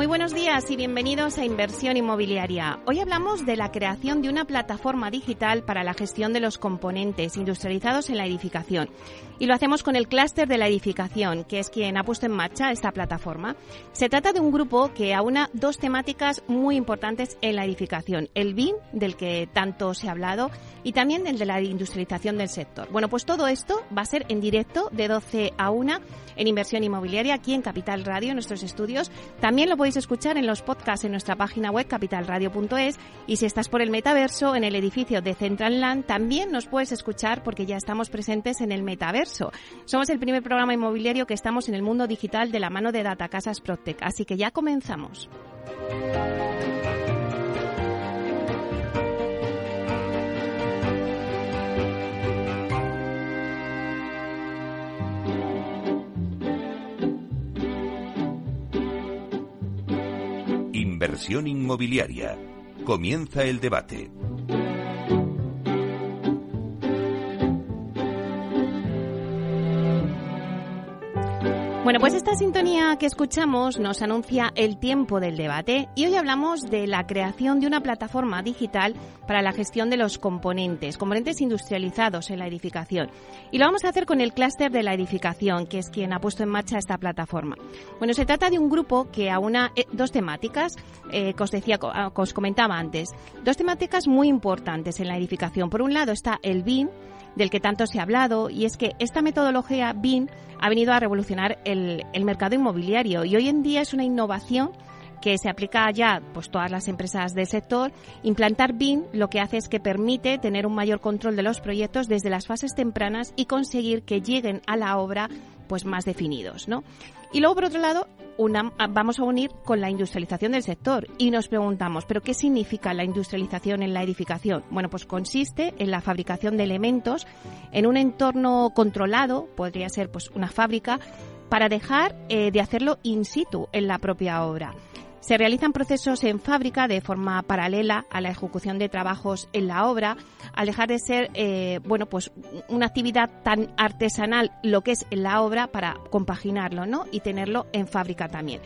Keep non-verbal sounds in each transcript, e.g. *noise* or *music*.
Muy buenos días y bienvenidos a Inversión Inmobiliaria. Hoy hablamos de la creación de una plataforma digital para la gestión de los componentes industrializados en la edificación. Y lo hacemos con el clúster de la edificación, que es quien ha puesto en marcha esta plataforma. Se trata de un grupo que aúna dos temáticas muy importantes en la edificación. El BIM, del que tanto se ha hablado, y también el de la industrialización del sector. Bueno, pues todo esto va a ser en directo de 12 a 1 en Inversión Inmobiliaria aquí en Capital Radio, en nuestros estudios también lo podéis escuchar en los podcasts en nuestra página web capitalradio.es y si estás por el metaverso en el edificio de Central Land también nos puedes escuchar porque ya estamos presentes en el metaverso. Somos el primer programa inmobiliario que estamos en el mundo digital de la mano de Data Casas Protec, así que ya comenzamos. Inversión inmobiliaria. Comienza el debate. Bueno, pues esta sintonía que escuchamos nos anuncia el tiempo del debate y hoy hablamos de la creación de una plataforma digital para la gestión de los componentes, componentes industrializados en la edificación. Y lo vamos a hacer con el clúster de la edificación, que es quien ha puesto en marcha esta plataforma. Bueno, se trata de un grupo que aúna eh, dos temáticas eh, os decía, que os comentaba antes, dos temáticas muy importantes en la edificación. Por un lado está el BIM, del que tanto se ha hablado, y es que esta metodología BIM ha venido a revolucionar el, mercado inmobiliario y hoy en día es una innovación que se aplica ya pues todas las empresas del sector. Implantar BIM lo que hace es que permite tener un mayor control de los proyectos desde las fases tempranas y conseguir que lleguen a la obra pues más definidos, ¿no? Y luego por otro lado, vamos a unir con la industrialización del sector y nos preguntamos, ¿pero qué significa la industrialización en la edificación? Bueno, pues consiste en la fabricación de elementos en un entorno controlado, podría ser pues una fábrica, para dejar eh, de hacerlo in situ en la propia obra. Se realizan procesos en fábrica de forma paralela a la ejecución de trabajos en la obra, al dejar de ser, eh, bueno, pues una actividad tan artesanal lo que es en la obra para compaginarlo, ¿no? Y tenerlo en fábrica también.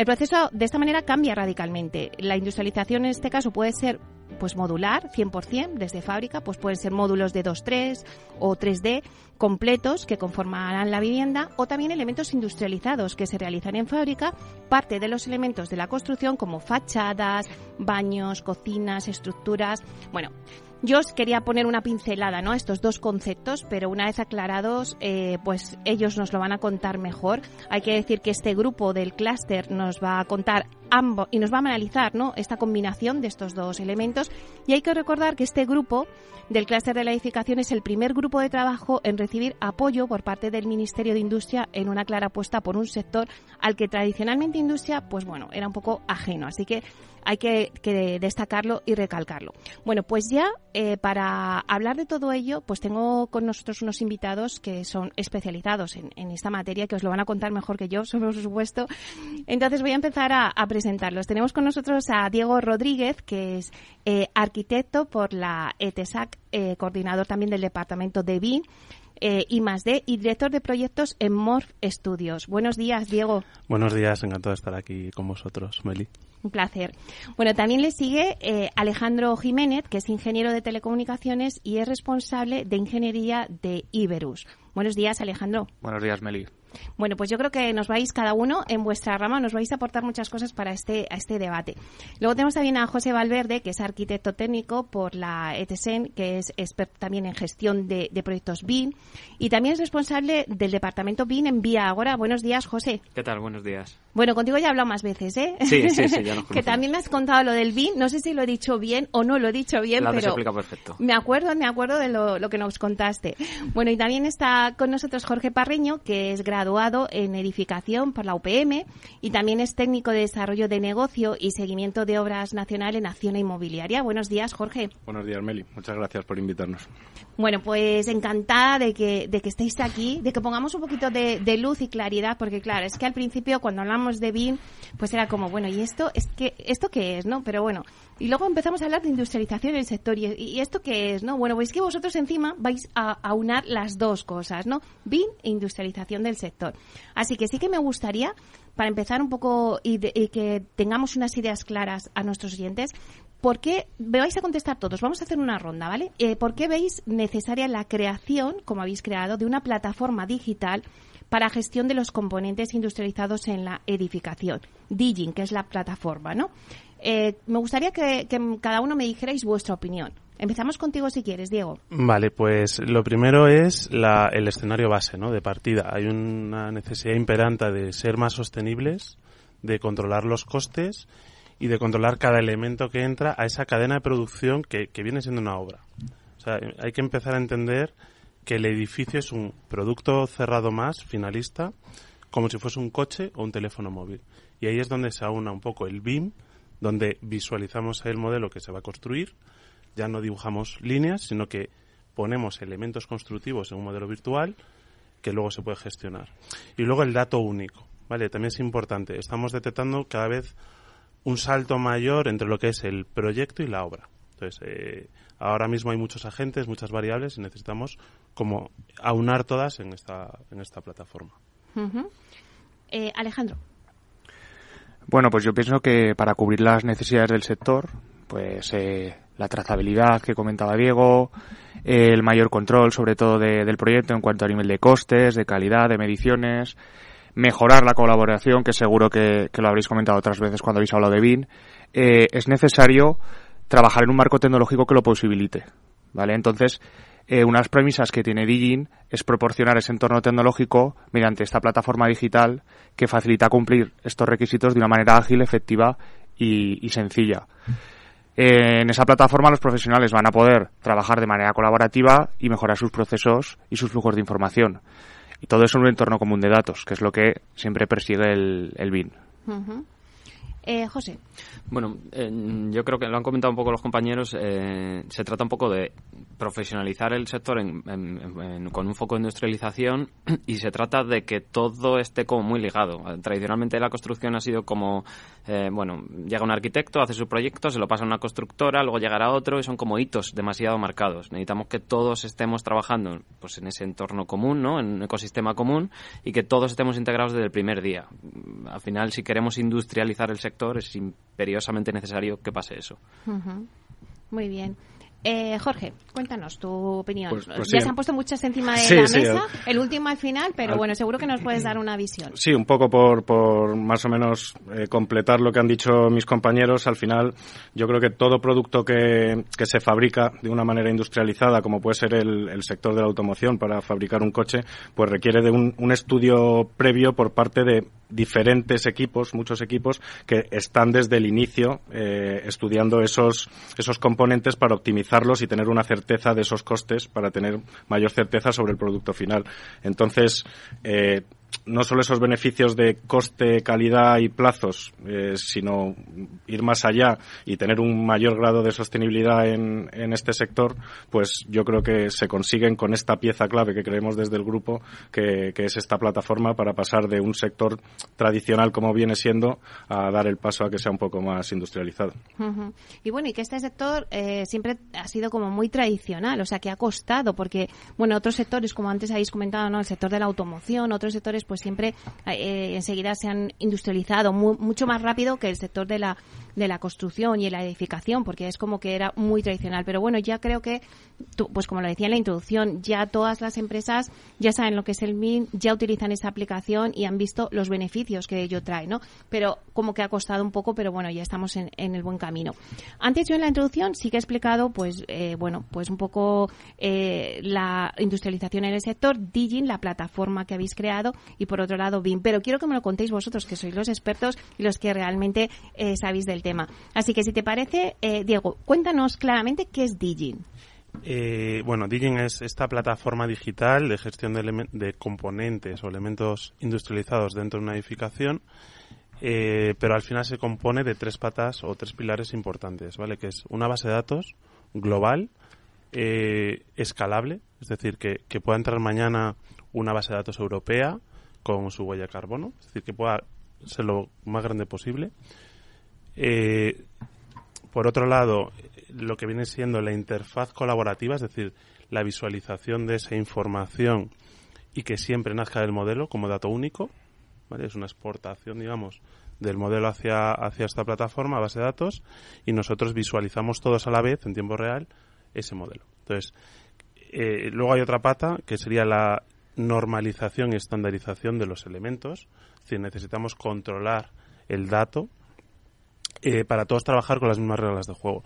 El proceso de esta manera cambia radicalmente. La industrialización en este caso puede ser pues modular 100% desde fábrica, pues pueden ser módulos de 2-3 o 3D completos que conformarán la vivienda o también elementos industrializados que se realizan en fábrica, parte de los elementos de la construcción como fachadas, baños, cocinas, estructuras. Bueno, yo os quería poner una pincelada, ¿no? Estos dos conceptos, pero una vez aclarados, eh, pues ellos nos lo van a contar mejor. Hay que decir que este grupo del clúster nos va a contar ambos y nos va a analizar, ¿no? Esta combinación de estos dos elementos. Y hay que recordar que este grupo del clúster de la edificación es el primer grupo de trabajo en recibir apoyo por parte del Ministerio de Industria en una clara apuesta por un sector al que tradicionalmente industria, pues bueno, era un poco ajeno. Así que hay que, destacarlo y recalcarlo. Bueno, pues ya eh, para hablar de todo ello, pues tengo con nosotros unos invitados que son especializados en, esta materia, que os lo van a contar mejor que yo, *laughs* por supuesto. Entonces voy a empezar a, presentarlos. Tenemos con nosotros a Diego Rodríguez, que es eh, arquitecto por la ETESAC, eh, coordinador también del departamento de BIN. y más D y director de proyectos en Morph Studios. Buenos días, Diego. Buenos días, encantado de estar aquí con vosotros, Meli. Un placer. Bueno, también le sigue eh, Alejandro Jiménez, que es ingeniero de telecomunicaciones y es responsable de ingeniería de Iberus. Buenos días, Alejandro. Buenos días, Meli. Bueno, pues yo creo que nos vais cada uno en vuestra rama, nos vais a aportar muchas cosas para este, a este debate. Luego tenemos también a José Valverde, que es arquitecto técnico por la ETSEN, que es experto también en gestión de, proyectos BIM y también es responsable del departamento BIM en Vía Agora. Buenos días, José. ¿Qué tal? Buenos días. Bueno, contigo ya he hablado más veces, ¿eh? Sí, sí, sí, ya *laughs* nos Que también me has contado lo del BIM, no sé si lo he dicho bien o no lo he dicho bien, pero perfecto. me acuerdo, me acuerdo de lo, lo que nos contaste. Bueno, y también está con nosotros Jorge Parreño, que es graduado graduado en edificación por la UPM y también es técnico de desarrollo de negocio y seguimiento de obras nacional en acción inmobiliaria. Buenos días, Jorge. Buenos días, Meli. Muchas gracias por invitarnos. Bueno, pues encantada de que, de que estéis aquí, de que pongamos un poquito de, de luz y claridad, porque claro, es que al principio cuando hablamos de BIM, pues era como, bueno, ¿y esto es que esto qué es, no? Pero bueno, y luego empezamos a hablar de industrialización en el sector. ¿Y, y esto qué es, no? Bueno, pues que vosotros encima vais a aunar las dos cosas, ¿no? BIM e industrialización del sector. Así que sí que me gustaría, para empezar un poco y, de, y que tengamos unas ideas claras a nuestros oyentes, ¿Por qué, me vais a contestar todos, vamos a hacer una ronda, ¿vale? Eh, ¿Por qué veis necesaria la creación, como habéis creado, de una plataforma digital para gestión de los componentes industrializados en la edificación? Digin, que es la plataforma, ¿no? Eh, me gustaría que, que cada uno me dijerais vuestra opinión. Empezamos contigo si quieres, Diego. Vale, pues lo primero es el escenario base, ¿no? De partida. Hay una necesidad imperante de ser más sostenibles, de controlar los costes y de controlar cada elemento que entra a esa cadena de producción que, que viene siendo una obra. O sea, hay que empezar a entender que el edificio es un producto cerrado más, finalista, como si fuese un coche o un teléfono móvil. Y ahí es donde se aúna un poco el BIM, donde visualizamos el modelo que se va a construir, ya no dibujamos líneas, sino que ponemos elementos constructivos en un modelo virtual que luego se puede gestionar. Y luego el dato único, ¿vale? También es importante. Estamos detectando cada vez un salto mayor entre lo que es el proyecto y la obra. Entonces, eh, ahora mismo hay muchos agentes, muchas variables y necesitamos como aunar todas en esta, en esta plataforma. Uh -huh. eh, Alejandro. Bueno, pues yo pienso que para cubrir las necesidades del sector, pues eh, la trazabilidad que comentaba Diego, eh, el mayor control sobre todo de, del proyecto en cuanto a nivel de costes, de calidad, de mediciones, mejorar la colaboración, que seguro que, lo habréis comentado otras veces cuando habéis hablado de BIN, eh, es necesario trabajar en un marco tecnológico que lo posibilite. ¿Vale? Entonces, eh, unas premisas que tiene Digin es proporcionar ese entorno tecnológico mediante esta plataforma digital que facilita cumplir estos requisitos de una manera ágil, efectiva y sencilla. En esa plataforma los profesionales van a poder trabajar de manera colaborativa y mejorar sus procesos y sus flujos de información. Y todo eso en un entorno común de datos, que es lo que siempre persigue el, el BIN. Eh, José. Bueno, eh, yo creo que lo han comentado un poco los compañeros. Eh, se trata un poco de profesionalizar el sector en, en, en, con un foco de industrialización y se trata de que todo esté como muy ligado. Tradicionalmente la construcción ha sido como, eh, bueno, llega un arquitecto, hace su proyecto, se lo pasa a una constructora, luego llegará otro y son como hitos demasiado marcados. Necesitamos que todos estemos trabajando pues, en ese entorno común, ¿no? en un ecosistema común y que todos estemos integrados desde el primer día. Al final, si queremos industrializar el sector, es imperiosamente necesario que pase eso. Uh. Muy bien. Eh, Jorge, cuéntanos tu opinión. Pues, pues ya sí. se han puesto muchas encima de sí, la sí, mesa, el... último al final, pero al... bueno, seguro que nos puedes dar una visión. Sí, un poco por, por más o menos eh, completar lo que han dicho mis compañeros. Al final, yo creo que todo producto que, que se fabrica de una manera industrializada, como puede ser el, el, sector de la automoción para fabricar un coche, pues requiere de un, un estudio previo por parte de diferentes equipos, muchos equipos, que están desde el inicio eh, estudiando esos, esos componentes para y tener una certeza de esos costes para tener mayor certeza sobre el producto final. Entonces, eh, no solo esos beneficios de coste, calidad y plazos, eh, sino ir más allá y tener un mayor grado de sostenibilidad en, este sector, pues yo creo que se consiguen con esta pieza clave que creemos desde el grupo, que, es esta plataforma para pasar de un sector tradicional como viene siendo a dar el paso a que sea un poco más industrializado. Uh. Y bueno, y que este sector eh, siempre ha sido como muy tradicional, o sea, que ha costado, porque, bueno, otros sectores, como antes habéis comentado, ¿no? El sector de la automoción, otros sectores pues siempre eh, enseguida se han industrializado mu mucho más rápido que el sector de la de la construcción y la edificación, porque es como que era muy tradicional. Pero bueno, ya creo que, pues como lo decía en la introducción, ya todas las empresas ya saben lo que es el MIN, ya utilizan esa aplicación y han visto los beneficios que ello trae, ¿no? Pero como que ha costado un poco, pero bueno, ya estamos en, en el buen camino. Antes yo en la introducción sí que he explicado, pues, eh, bueno, pues un poco eh, la industrialización en el sector, Digin, la plataforma que habéis creado, y por otro lado BIM. Pero quiero que me lo contéis vosotros, que sois los expertos y los que realmente eh, sabéis del tema. Así que si te parece, eh, Diego, cuéntanos claramente qué es Digin. Eh, bueno, Digin es esta plataforma digital de gestión de, componentes o elementos industrializados dentro de una edificación, eh, pero al final se compone de tres patas o tres pilares importantes, ¿vale? Que es una base de datos global, eh, escalable, es decir, que, que pueda entrar mañana una base de datos europea con su huella carbono, es decir, que pueda ser lo más grande posible. Eh, por otro lado, lo que viene siendo la interfaz colaborativa, es decir, la visualización de esa información y que siempre nazca del modelo como dato único. Es una exportación, digamos, del modelo hacia, hacia esta plataforma, base de datos, y nosotros visualizamos todos a la vez, en tiempo real, ese modelo. Entonces, eh, luego hay otra pata, que sería la normalización y estandarización de los elementos, es decir, necesitamos controlar el dato eh, para todos trabajar con las mismas reglas de juego.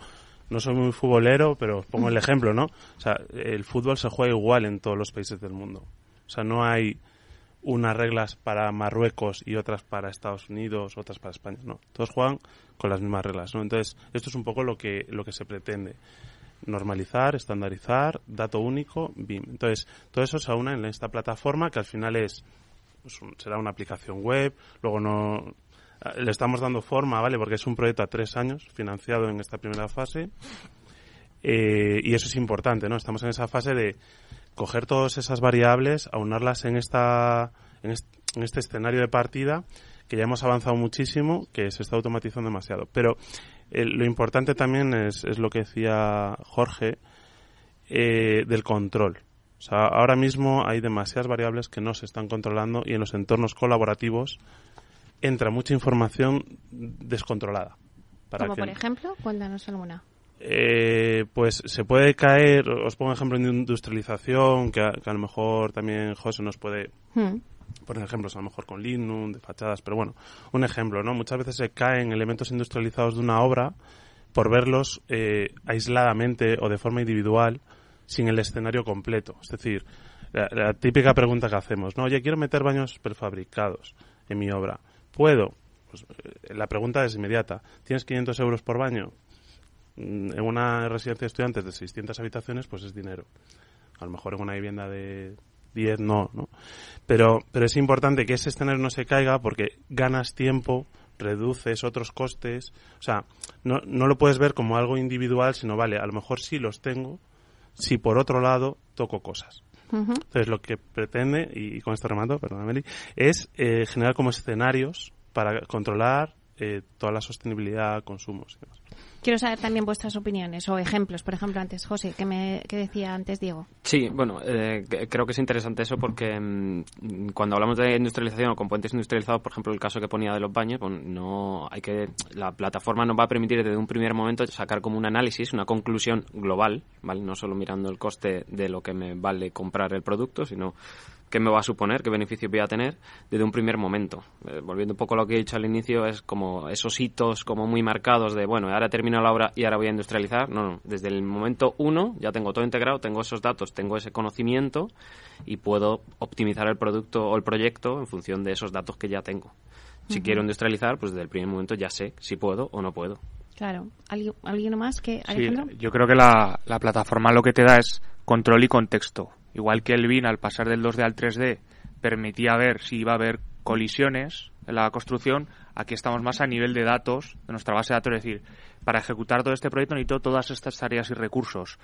No soy muy futbolero, pero pongo el ejemplo, ¿no? O sea, el fútbol se juega igual en todos los países del mundo. O sea, no hay unas reglas para Marruecos y otras para Estados Unidos, otras para España, no. Todos juegan con las mismas reglas, ¿no? Entonces, esto es un poco lo que, lo que se pretende. Normalizar, estandarizar, dato único, BIM. Entonces, todo eso se aúna en esta plataforma que al final es, pues, será una aplicación web, luego no, le estamos dando forma, ¿vale? Porque es un proyecto a tres años, financiado en esta primera fase. Eh, y eso es importante, ¿no? Estamos en esa fase de coger todas esas variables, aunarlas en, esta, en, este, escenario de partida, que ya hemos avanzado muchísimo, que se está automatizando demasiado. Pero eh, lo importante también es, es, lo que decía Jorge, eh, del control. O sea, ahora mismo hay demasiadas variables que no se están controlando y en los entornos colaborativos entra mucha información descontrolada. Como por ejemplo, cuéntanos alguna. Eh, pues se puede caer, os pongo ejemplo de industrialización, que a, lo mejor también José nos puede hmm. poner ejemplos, a lo mejor con Linux, de fachadas, pero bueno, un ejemplo, ¿no? Muchas veces se caen elementos industrializados de una obra por verlos eh, aisladamente o de forma individual sin el escenario completo. Es decir, la, la típica pregunta que hacemos, ¿no? Oye, quiero meter baños prefabricados en mi obra ¿Puedo? Pues, eh, la pregunta es inmediata. ¿Tienes 500 euros por baño? Mm, en una residencia de estudiantes de 600 habitaciones, pues es dinero. A lo mejor en una vivienda de 10 no, ¿no? Pero, pero es importante que ese escenario no se caiga porque ganas tiempo, reduces otros costes. O sea, no, no lo puedes ver como algo individual, sino, vale, a lo mejor sí los tengo si por otro lado toco cosas. Entonces, lo que pretende, y, con esto remato, perdón, Meli, es eh, generar como escenarios para controlar eh, toda la sostenibilidad, consumos y demás. Quiero saber también vuestras opiniones o ejemplos. Por ejemplo, antes, José, que, me, que decía antes Diego. Sí, bueno, eh, creo que es interesante eso porque mm, cuando hablamos de industrialización o componentes industrializados, por ejemplo, el caso que ponía de los baños, pues no hay que la plataforma nos va a permitir desde un primer momento sacar como un análisis, una conclusión global, ¿vale? No solo mirando el coste de lo que me vale comprar el producto, sino qué me va a suponer, qué beneficio voy a tener desde un primer momento. Eh, volviendo un poco a lo que he dicho al inicio, es como esos hitos como muy marcados de, bueno, ahora termino la obra y ahora voy a industrializar. No, no, desde el momento uno ya tengo todo integrado, tengo esos datos, tengo ese conocimiento y puedo optimizar el producto o el proyecto en función de esos datos que ya tengo. Si quiero industrializar, pues desde el primer momento ya sé si puedo o no puedo. Claro. ¿Alguien más que Sí, yo creo que la, la plataforma lo que te da es control y contexto. Igual que el BIN al pasar del 2D al 3D permitía ver si iba a haber colisiones en la construcción, aquí estamos más a nivel de datos, de nuestra base de datos, es decir, para ejecutar todo este proyecto necesito todas estas tareas y recursos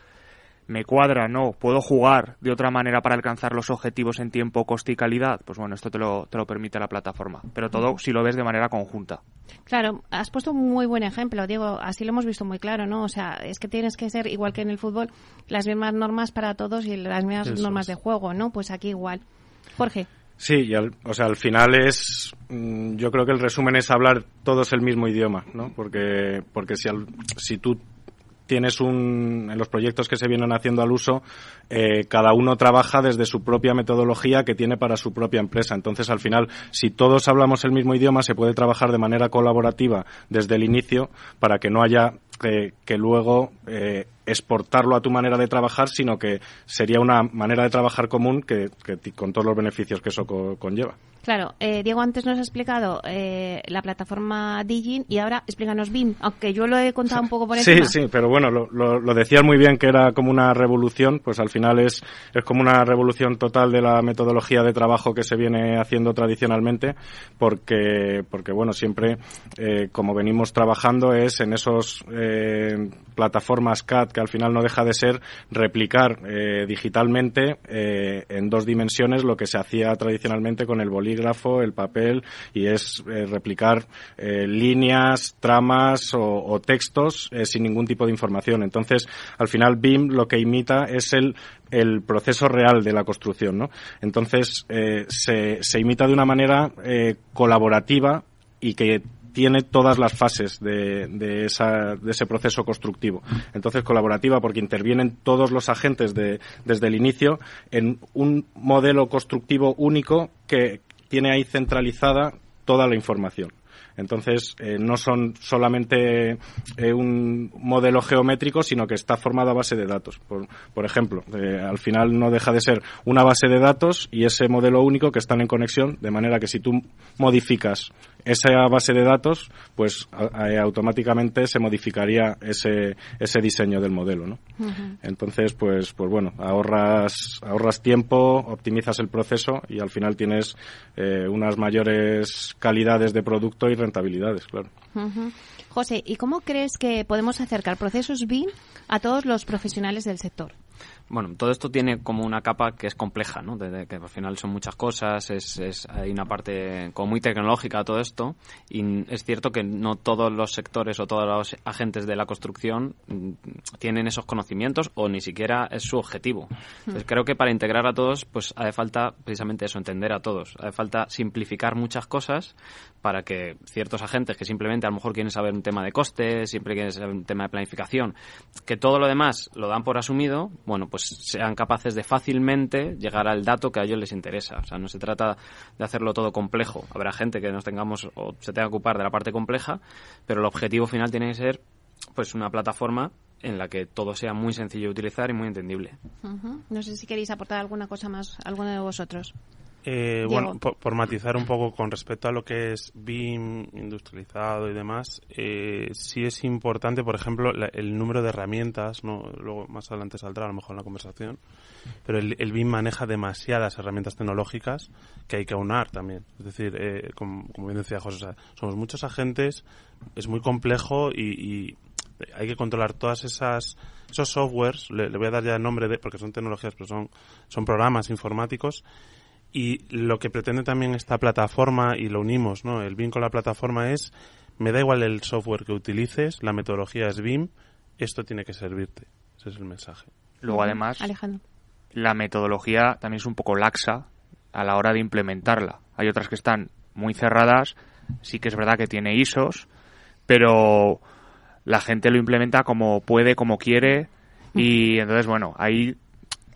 me cuadra, no, puedo jugar de otra manera para alcanzar los objetivos en tiempo, coste y calidad, pues bueno, esto te lo, te lo permite la plataforma. Pero todo si lo ves de manera conjunta. Claro, has puesto un muy buen ejemplo, Diego, así lo hemos visto muy claro, ¿no? O sea, es que tienes que ser, igual que en el fútbol, las mismas normas para todos y las mismas normas de juego, ¿no? Pues aquí igual. Jorge. Sí, y o sea, al final es, mm, yo creo que el resumen es hablar todos el mismo idioma, ¿no? Porque, porque si, si tú tienes un, en los proyectos que se vienen haciendo al uso, eh, cada uno trabaja desde su propia metodología que tiene para su propia empresa. Entonces, al final, si todos hablamos el mismo idioma, se puede trabajar de manera colaborativa desde el inicio para que no haya que, luego eh, exportarlo a tu manera de trabajar, sino que sería una manera de trabajar común que, con todos los beneficios que eso conlleva. Claro, eh, Diego antes nos ha explicado eh, la plataforma Digin y ahora explícanos BIM, aunque yo lo he contado un poco por encima. Sí, sí, pero bueno, lo, lo, decías muy bien que era como una revolución, pues al final es, es como una revolución total de la metodología de trabajo que se viene haciendo tradicionalmente, porque, porque bueno, siempre eh, como venimos trabajando es en esos eh, plataformas CAD que al final no deja de ser replicar eh, digitalmente eh, en dos dimensiones lo que se hacía tradicionalmente con el bolígrafo, el papel y es eh, replicar líneas, tramas o, textos sin ningún tipo de información. Entonces, al final BIM lo que imita es el el proceso real de la construcción, ¿no? Entonces se, se imita de una manera colaborativa y que tiene todas las fases de, de, esa, de, ese proceso constructivo. Entonces, colaborativa porque intervienen todos los agentes de, desde el inicio en un modelo constructivo único que tiene ahí centralizada toda la información. Entonces, eh, no son solamente eh, un modelo geométrico, sino que está formado a base de datos. Por, ejemplo, eh, al final no deja de ser una base de datos y ese modelo único que están en conexión, de manera que si tú modificas esa base de datos, pues automáticamente se modificaría ese, ese diseño del modelo, ¿no? Entonces, pues, pues bueno, ahorras, ahorras tiempo, optimizas el proceso y al final tienes eh, unas mayores calidades de producto y rentabilidades, claro. José, ¿y cómo crees que podemos acercar procesos BIM a todos los profesionales del sector? Bueno, todo esto tiene como una capa que es compleja, ¿no? De, que al final son muchas cosas, es, es, hay una parte como muy tecnológica todo esto y es cierto que no todos los sectores o todos los agentes de la construcción mm, tienen esos conocimientos o ni siquiera es su objetivo. Entonces creo que para integrar a todos pues hace falta precisamente eso, entender a todos. Hace falta simplificar muchas cosas para que ciertos agentes que simplemente a lo mejor quieren saber un tema de costes, siempre quieren saber un tema de planificación, que todo lo demás lo dan por asumido, bueno, pues sean capaces de fácilmente llegar al dato que a ellos les interesa. O sea, no se trata de hacerlo todo complejo. Habrá gente que nos tengamos o se tenga que ocupar de la parte compleja, pero el objetivo final tiene que ser pues una plataforma en la que todo sea muy sencillo de utilizar y muy entendible. No sé si queréis aportar alguna cosa más, alguno de vosotros. Eh, bueno, por, matizar un poco con respecto a lo que es BIM industrializado y demás, eh, sí es importante, por ejemplo, el número de herramientas, ¿no? luego más adelante saldrá a lo mejor en la conversación, pero el, BIM maneja demasiadas herramientas tecnológicas que hay que aunar también. Es decir, eh, como, bien decía José, somos muchos agentes, es muy complejo y, hay que controlar todas esas esos softwares, le, le, voy a dar ya el nombre de, porque son tecnologías, pero son, son programas informáticos y lo que pretende también esta plataforma, y lo unimos, ¿no? El BIM con la plataforma es, me da igual el software que utilices, la metodología es BIM, esto tiene que servirte. Ese es el mensaje. Luego, además, la metodología también es un poco laxa a la hora de implementarla. Hay otras que están muy cerradas, sí que es verdad que tiene ISOs, pero la gente lo implementa como puede, como quiere, y entonces, bueno, ahí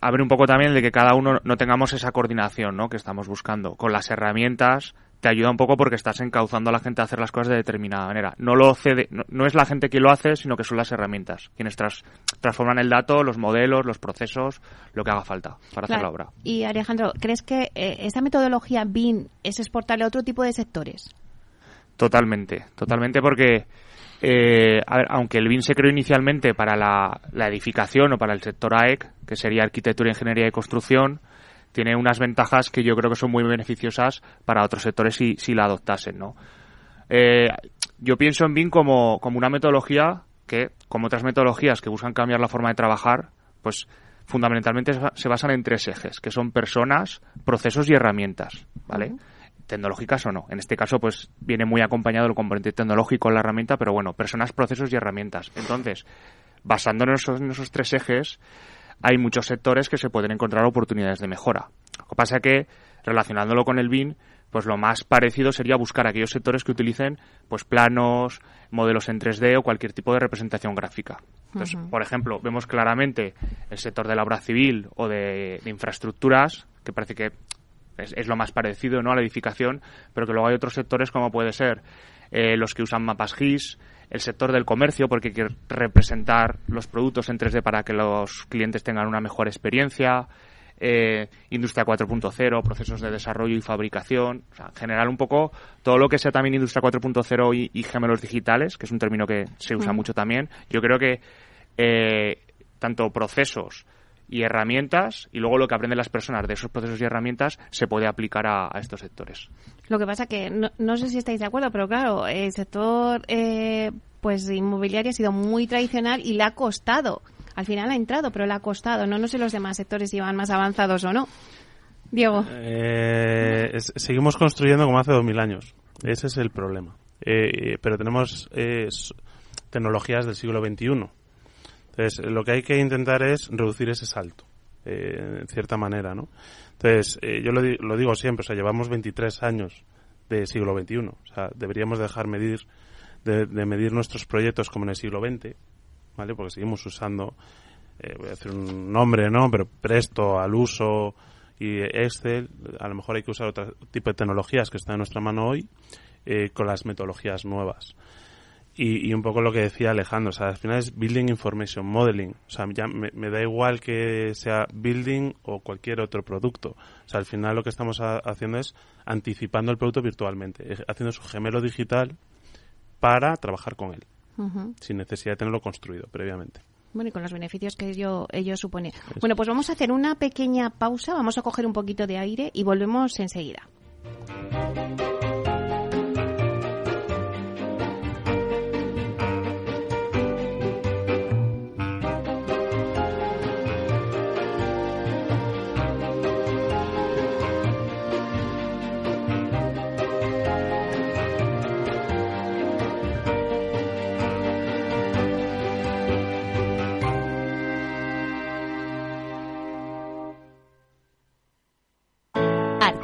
abre un poco también de que cada uno no tengamos esa coordinación ¿no? que estamos buscando. Con las herramientas te ayuda un poco porque estás encauzando a la gente a hacer las cosas de determinada manera. No lo cede, no, es la gente quien lo hace, sino que son las herramientas quienes transforman el dato, los modelos, los procesos, lo que haga falta para hacer la obra. Y Alejandro, ¿crees que eh, esta metodología BIM es exportable a otro tipo de sectores? Totalmente, totalmente porque eh, aunque el BIM se creó inicialmente para la, edificación o para el sector AEC, que sería arquitectura, ingeniería y construcción, tiene unas ventajas que yo creo que son muy beneficiosas para otros sectores si, si la adoptasen, ¿no? Eh, yo pienso en BIM como, como una metodología que, como otras metodologías que buscan cambiar la forma de trabajar, pues fundamentalmente se basan en tres ejes, que son personas, procesos y herramientas, ¿vale? Tecnológicas o no. En este caso, pues viene muy acompañado el componente tecnológico en la herramienta, pero bueno, personas, procesos y herramientas. Entonces, basándonos en esos, tres ejes, hay muchos sectores que se pueden encontrar oportunidades de mejora. Lo que pasa es que, relacionándolo con el BIM, pues lo más parecido sería buscar aquellos sectores que utilicen pues planos, modelos en 3D o cualquier tipo de representación gráfica. Entonces, por ejemplo, vemos claramente el sector de la obra civil o de infraestructuras, que parece que es, lo más parecido ¿no? a la edificación, pero que luego hay otros sectores como puede ser eh, los que usan mapas GIS, el sector del comercio porque hay que representar los productos en 3D para que los clientes tengan una mejor experiencia, eh, industria 4.0, procesos de desarrollo y fabricación, o sea, generar un poco todo lo que sea también industria 4.0 y, y, gemelos digitales, que es un término que se usa mm. mucho también. Yo creo que eh, tanto procesos y herramientas y luego lo que aprenden las personas de esos procesos y herramientas se puede aplicar a, estos sectores. Lo que pasa que no, no, sé si estáis de acuerdo, pero claro, el sector eh, pues inmobiliario ha sido muy tradicional y le ha costado al final ha entrado, pero le ha costado. No, no sé los demás sectores si van más avanzados o no. Diego. Eh, seguimos construyendo como hace dos mil años. Ese es el problema. Eh, pero tenemos eh, tecnologías del siglo XXI. Entonces, lo que hay que intentar es reducir ese salto, en cierta manera, ¿no? Entonces, yo lo, lo, digo siempre, o sea, llevamos 23 años de siglo XXI. O sea, deberíamos dejar medir, de, de medir nuestros proyectos como en el siglo XX ¿vale? Porque seguimos usando, eh, voy a decir un nombre, ¿no? Pero Presto, al uso y Excel, a lo mejor hay que usar otro tipo de tecnologías que están en nuestra mano hoy eh, con las metodologías nuevas. Y, un poco lo que decía Alejandro, o sea, al final es Building Information Modeling. O sea, ya me, da igual que sea Building o cualquier otro producto. O sea, al final lo que estamos haciendo es anticipando el producto virtualmente, haciendo su gemelo digital para trabajar con él sin necesidad de tenerlo construido previamente. Bueno, y con los beneficios que ello, ello supone. Bueno, pues vamos a hacer una pequeña pausa, vamos a coger un poquito de aire y volvemos enseguida.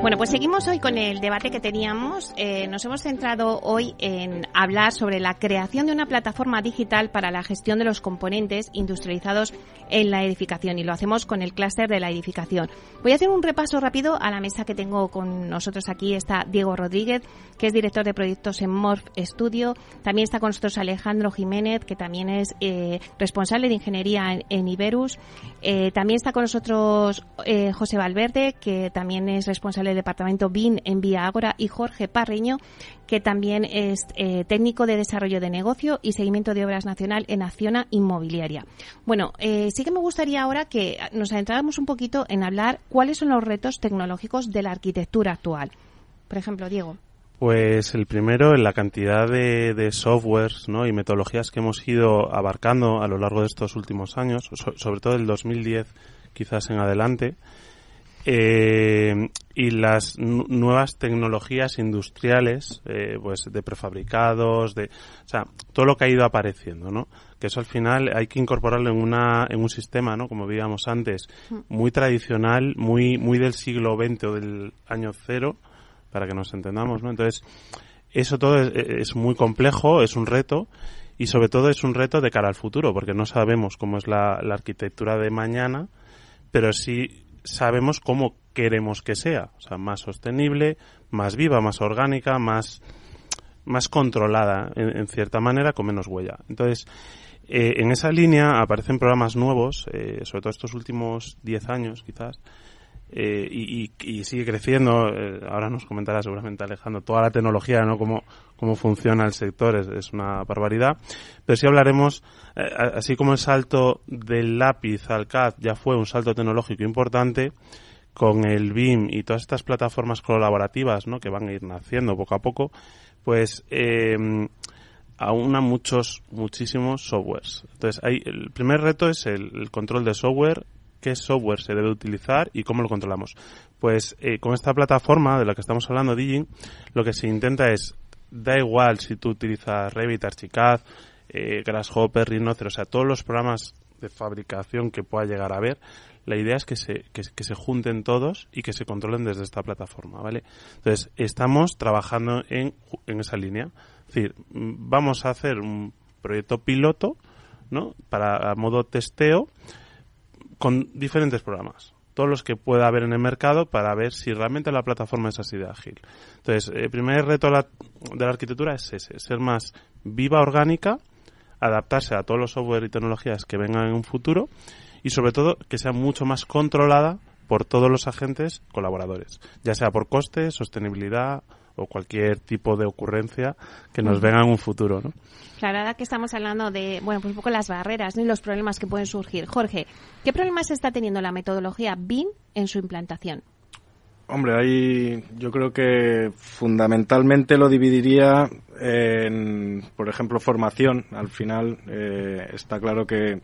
Bueno, pues seguimos hoy con el debate que teníamos. Eh, nos hemos centrado hoy en hablar sobre la creación de una plataforma digital para la gestión de los componentes industrializados en la edificación y lo hacemos con el clúster de la edificación. Voy a hacer un repaso rápido a la mesa que tengo con nosotros aquí. Está Diego Rodríguez, que es director de proyectos en Morph Studio. También está con nosotros Alejandro Jiménez, que también es eh, responsable de ingeniería en, Iberus. Eh, también está con nosotros José Valverde, que también es responsable del departamento BIN en Vía Ágora, y Jorge Parreño, que también es eh, técnico de desarrollo de negocio y seguimiento de obras nacional en Acciona Inmobiliaria. Bueno, eh, sí que me gustaría ahora que nos adentráramos un poquito en hablar cuáles son los retos tecnológicos de la arquitectura actual. Por ejemplo, Diego. Pues el primero, en la cantidad de, softwares y metodologías que hemos ido abarcando a lo largo de estos últimos años, sobre todo el 2010 quizás en adelante, eh, y las nuevas tecnologías industriales, eh, pues de prefabricados, de, o sea, todo lo que ha ido apareciendo, ¿no? Que eso al final hay que incorporarlo en una, en un sistema, ¿no? Como veíamos antes, mm. muy tradicional, muy, muy del siglo XX o del año cero, para que nos entendamos, ¿no? Entonces, eso todo es, es muy complejo, es un reto, y sobre todo es un reto de cara al futuro, porque no sabemos cómo es la, la arquitectura de mañana, pero sí sabemos cómo queremos que sea, o sea, más sostenible, más viva, más orgánica, más, más controlada, en, cierta manera, con menos huella. Entonces, eh, en esa línea aparecen programas nuevos, eh, sobre todo estos últimos 10 años, quizás, eh, y, sigue creciendo. Eh, ahora nos comentará seguramente Alejandro toda la tecnología, ¿no? Cómo, cómo funciona el sector, es, una barbaridad. Pero sí hablaremos, eh, así como el salto del lápiz al CAD ya fue un salto tecnológico importante, con el BIM y todas estas plataformas colaborativas, ¿no? Que van a ir naciendo poco a poco, pues, eh, aúna muchos, muchísimos softwares. Entonces, hay, el primer reto es el control de software qué software se debe utilizar y cómo lo controlamos. Pues eh, con esta plataforma de la que estamos hablando, Digin, lo que se intenta es, da igual si tú utilizas Revit, Archicad, eh, Grasshopper, Rhinoceros, o sea, todos los programas de fabricación que pueda llegar a haber, la idea es que se, que, se junten todos y que se controlen desde esta plataforma, ¿vale? Entonces, estamos trabajando en, en esa línea. Es decir, vamos a hacer un proyecto piloto, ¿no? Para a modo testeo, con diferentes programas todos los que pueda haber en el mercado para ver si realmente la plataforma es así de ágil. Entonces, el primer reto de la, arquitectura es ese, ser más viva, orgánica, adaptarse a todos los software y tecnologías que vengan en un futuro y sobre todo que sea mucho más controlada por todos los agentes colaboradores, ya sea por coste, sostenibilidad o cualquier tipo de ocurrencia que nos venga en un futuro, ¿no? Claro, ahora que estamos hablando de, bueno, pues un poco las barreras y los problemas que pueden surgir. Jorge, ¿qué problemas está teniendo la metodología BIM en su implantación? Hombre, ahí yo creo que fundamentalmente lo dividiría en, por ejemplo, formación. Al final eh, está claro que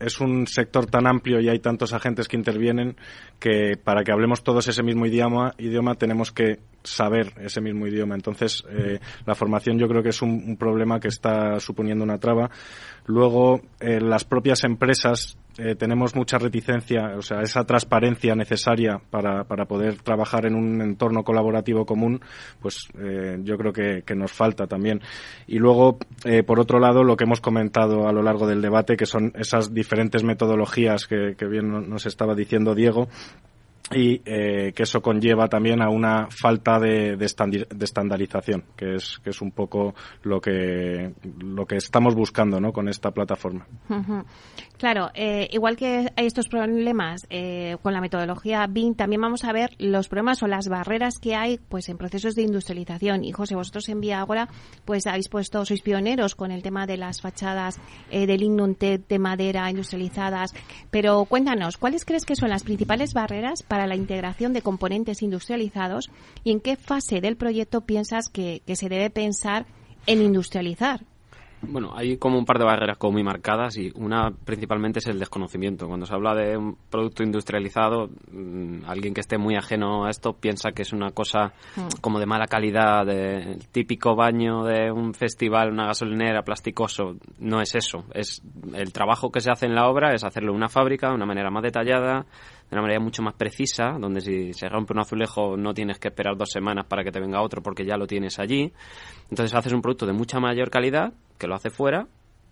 es un sector tan amplio y hay tantos agentes que intervienen que para que hablemos todos ese mismo idioma, tenemos que saber ese mismo idioma. Entonces, eh, la formación yo creo que es un, problema que está suponiendo una traba. Luego, eh, las propias empresas eh, tenemos mucha reticencia, o sea, esa transparencia necesaria para, para poder trabajar en un entorno colaborativo común, pues yo creo que, nos falta también. Y luego, por otro lado, lo que hemos comentado a lo largo del debate, que son esas diferentes metodologías que bien nos estaba diciendo Diego, y eh, que eso conlleva también a una falta de, de, estandarización, que es, que es un poco lo que, lo que estamos buscando ¿no? con esta plataforma. Claro, eh, igual que hay estos problemas eh, con la metodología BIM, también vamos a ver los problemas o las barreras que hay pues en procesos de industrialización. Y José, vosotros en Vía Agora pues habéis puesto, sois pioneros con el tema de las fachadas eh, de lignum de madera industrializadas. Pero cuéntanos, ¿cuáles crees que son las principales barreras para la integración de componentes industrializados y en qué fase del proyecto piensas que, que se debe pensar en industrializar? Bueno, hay como un par de barreras como muy marcadas y una principalmente es el desconocimiento. Cuando se habla de un producto industrializado, mm, alguien que esté muy ajeno a esto piensa que es una cosa mm. como de mala calidad, de el típico baño de un festival, una gasolinera, plasticoso. No es eso. Es el trabajo que se hace en la obra es hacerlo en una fábrica de una manera más detallada, de una manera mucho más precisa, donde si se rompe un azulejo no tienes que esperar dos semanas para que te venga otro porque ya lo tienes allí. Entonces haces un producto de mucha mayor calidad que lo hace fuera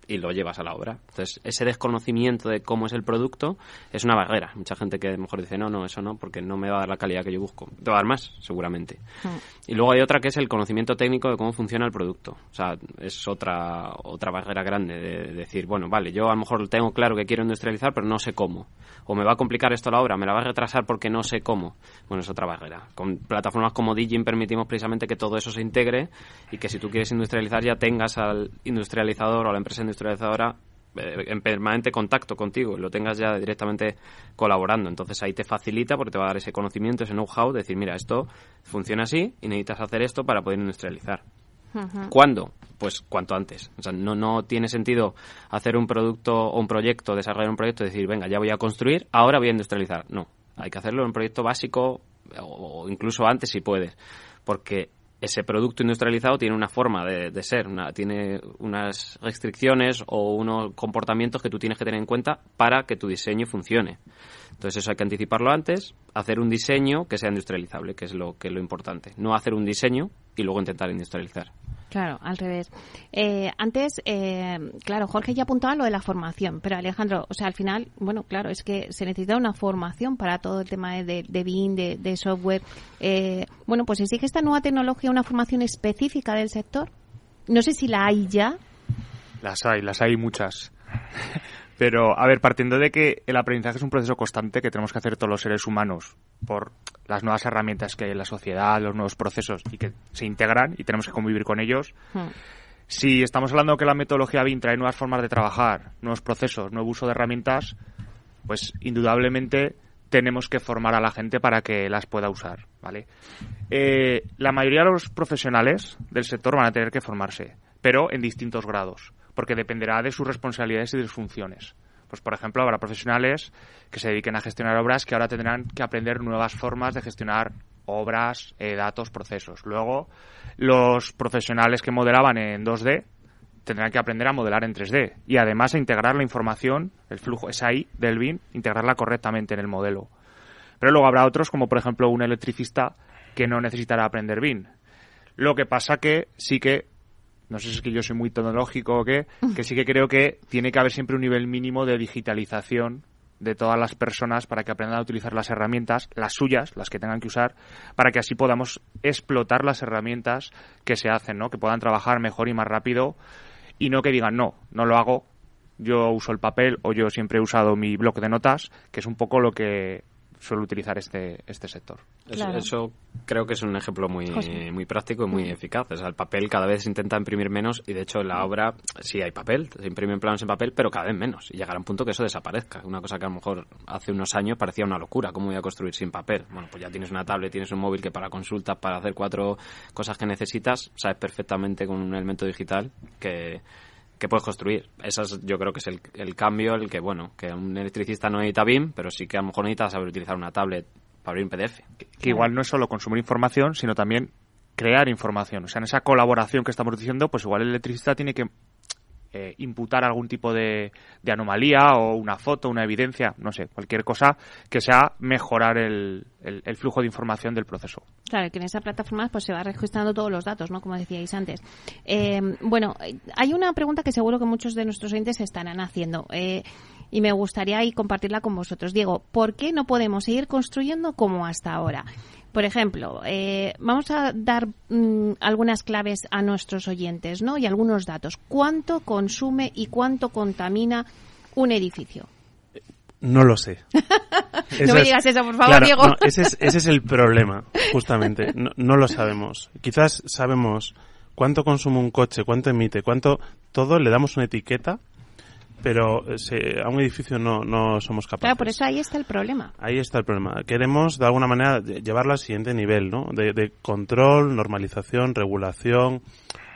y lo llevas a la obra. Entonces, ese desconocimiento de cómo es el producto es una barrera. Mucha gente que a lo mejor dice, no, no, eso no, porque no me va a dar la calidad que yo busco. Te va a dar más, seguramente. Mm. Y luego hay otra que es el conocimiento técnico de cómo funciona el producto. O sea, es otra, otra barrera grande de decir, bueno, vale, yo a lo mejor tengo claro que quiero industrializar, pero no sé cómo. O me va a complicar esto la obra, me la va a retrasar porque no sé cómo. Bueno, es otra barrera. Con plataformas como Digin permitimos precisamente que todo eso se integre y que si tú quieres industrializar ya tengas al industrializador o a la empresa industrializadora industrializadora eh, en permanente contacto contigo y lo tengas ya directamente colaborando. Entonces ahí te facilita porque te va a dar ese conocimiento, ese know-how, decir, mira, esto funciona así y necesitas hacer esto para poder industrializar. ¿Cuándo? Pues cuanto antes. O sea, no, no tiene sentido hacer un producto o un proyecto, desarrollar un proyecto y decir, venga, ya voy a construir, ahora voy a industrializar. No, hay que hacerlo en un proyecto básico o incluso antes si puedes. Porque ese producto industrializado tiene una forma de, ser, una, tiene unas restricciones o unos comportamientos que tú tienes que tener en cuenta para que tu diseño funcione. Entonces eso hay que anticiparlo antes, hacer un diseño que sea industrializable, que es lo que es lo importante. No hacer un diseño y luego intentar industrializar. Claro, al revés. Eh, antes, eh, claro, Jorge ya apuntaba lo de la formación, pero Alejandro, o sea, al final, bueno, claro, es que se necesita una formación para todo el tema de, de BIM, de, software. Eh, bueno, pues exige esta nueva tecnología una formación específica del sector. No sé si la hay ya. Las hay, las hay muchas. Pero, a ver, partiendo de que el aprendizaje es un proceso constante que tenemos que hacer todos los seres humanos por las nuevas herramientas que hay en la sociedad, los nuevos procesos y que se integran y tenemos que convivir con ellos. Hmm. Si estamos hablando que la metodología BIM trae nuevas formas de trabajar, nuevos procesos, nuevo uso de herramientas, pues indudablemente tenemos que formar a la gente para que las pueda usar, ¿vale? Eh, la mayoría de los profesionales del sector van a tener que formarse, pero en distintos grados, porque dependerá de sus responsabilidades y de sus funciones. Pues, por ejemplo, habrá profesionales que se dediquen a gestionar obras que ahora tendrán que aprender nuevas formas de gestionar obras, eh, datos, procesos. Luego, los profesionales que modelaban en 2D tendrán que aprender a modelar en 3D y además a integrar la información, el flujo SAI del BIM, integrarla correctamente en el modelo. Pero luego habrá otros, como por ejemplo un electricista, que no necesitará aprender BIM. Lo que pasa que sí que no sé si es que yo soy muy tecnológico o qué, que sí que creo que tiene que haber siempre un nivel mínimo de digitalización de todas las personas para que aprendan a utilizar las herramientas, las suyas, las que tengan que usar, para que así podamos explotar las herramientas que se hacen, ¿no? Que puedan trabajar mejor y más rápido y no que digan, no, no lo hago, yo uso el papel o yo siempre he usado mi bloc de notas, que es un poco lo que suele utilizar este, este sector. Eso, creo que es un ejemplo muy, muy práctico y muy eficaz. O sea, el papel cada vez se intenta imprimir menos y de hecho en la obra sí hay papel, se imprimen planos en papel, pero cada vez menos. Y llegará un punto que eso desaparezca. Una cosa que a lo mejor hace unos años parecía una locura. ¿Cómo voy a construir sin papel? Bueno, pues ya tienes una tablet, tienes un móvil que para consultas, para hacer cuatro cosas que necesitas, sabes perfectamente con un elemento digital que que puedes construir. Eso yo creo que es el, cambio, el que, bueno, que un electricista no necesita BIM, pero sí que a lo mejor necesita saber utilizar una tablet para abrir un PDF. Que, igual no es solo consumir información, sino también crear información. O sea, en esa colaboración que estamos diciendo, pues igual el electricista tiene que eh, imputar algún tipo de, anomalía o una foto, una evidencia, no sé, cualquier cosa que sea mejorar el, flujo de información del proceso. Claro, que en esa plataforma pues se va registrando todos los datos, ¿no? Como decíais antes. Eh, bueno, hay una pregunta que seguro que muchos de nuestros oyentes estarán haciendo. Eh, y me gustaría compartirla con vosotros. Diego, ¿por qué no podemos seguir construyendo como hasta ahora? Por ejemplo, eh, vamos a dar mm, algunas claves a nuestros oyentes, ¿no? Y algunos datos. ¿Cuánto consume y cuánto contamina un edificio? No lo sé. *laughs* no me digas eso, por favor, Diego. ese, es, el problema, justamente. No, lo sabemos. Quizás sabemos cuánto consume un coche, cuánto emite, cuánto... Todo le damos una etiqueta, pero a un edificio no, no somos capaces. Claro, por eso ahí está el problema. Ahí está el problema. Queremos, de alguna manera, llevarlo al siguiente nivel, ¿no? De, control, normalización, regulación.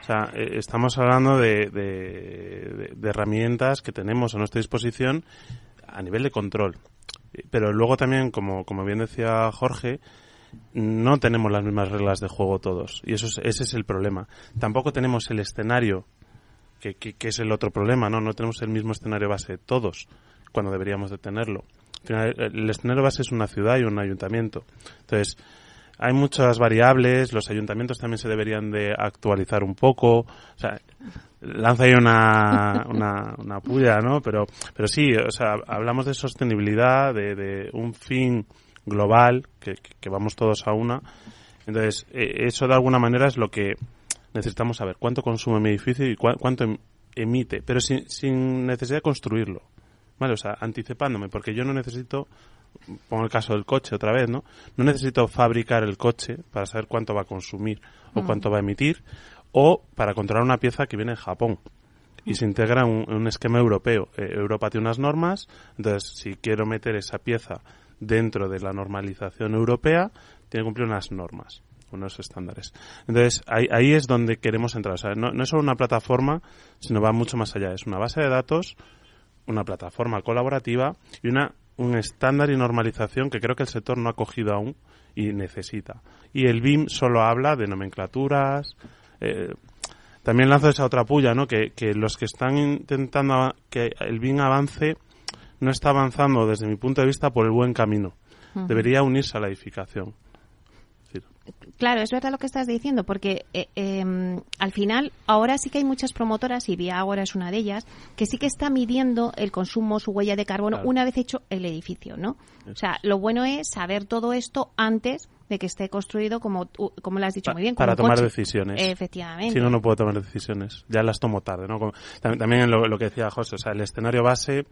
O sea, eh, estamos hablando de, de herramientas que tenemos a nuestra disposición a nivel de control. Pero luego también, como, como bien decía Jorge, no tenemos las mismas reglas de juego todos. Y eso ese es el problema. Tampoco tenemos el escenario, que, que, es el otro problema, ¿no? No tenemos el mismo escenario base todos, cuando deberíamos de tenerlo. el escenario base es una ciudad y un ayuntamiento. Entonces, hay muchas variables, los ayuntamientos también se deberían de actualizar un poco. O sea, lanza ahí una, una, una puya, ¿no? Pero, pero sí, o sea, hablamos de sostenibilidad, de, un fin global, que, que, vamos todos a una. Entonces, eh, eso de alguna manera es lo que necesitamos saber. ¿Cuánto consume mi edificio y cuánto em, emite? Pero sin, sin necesidad de construirlo. ¿Vale? O sea, anticipándome, porque yo no necesito pongo el caso del coche otra vez, ¿no? No necesito fabricar el coche para saber cuánto va a consumir o cuánto va a emitir o para controlar una pieza que viene de Japón y se integra en un, esquema europeo. Eh, Europa tiene unas normas, entonces si quiero meter esa pieza dentro de la normalización europea, tiene que cumplir unas normas, unos estándares. Entonces ahí, ahí es donde queremos entrar. O sea, no, no es solo una plataforma, sino va mucho más allá. Es una base de datos, una plataforma colaborativa y una un estándar y normalización que creo que el sector no ha cogido aún y necesita. Y el BIM solo habla de nomenclaturas. Eh, también lanzo esa otra puya, ¿no? Que, que los que están intentando que el BIM avance no está avanzando desde mi punto de vista por el buen camino. Debería unirse a la edificación. Claro, es verdad lo que estás diciendo, porque eh, em, al final ahora sí que hay muchas promotoras, y Vía ahora es una de ellas, que sí que está midiendo el consumo, su huella de carbono, una vez hecho el edificio, ¿no? O sea, lo bueno es saber todo esto antes de que esté construido como, como lo has dicho muy bien. Para tomar decisiones. Efectivamente. Si no, no puedo tomar decisiones. Ya las tomo tarde, ¿no? también lo, lo que decía José, o sea, el escenario base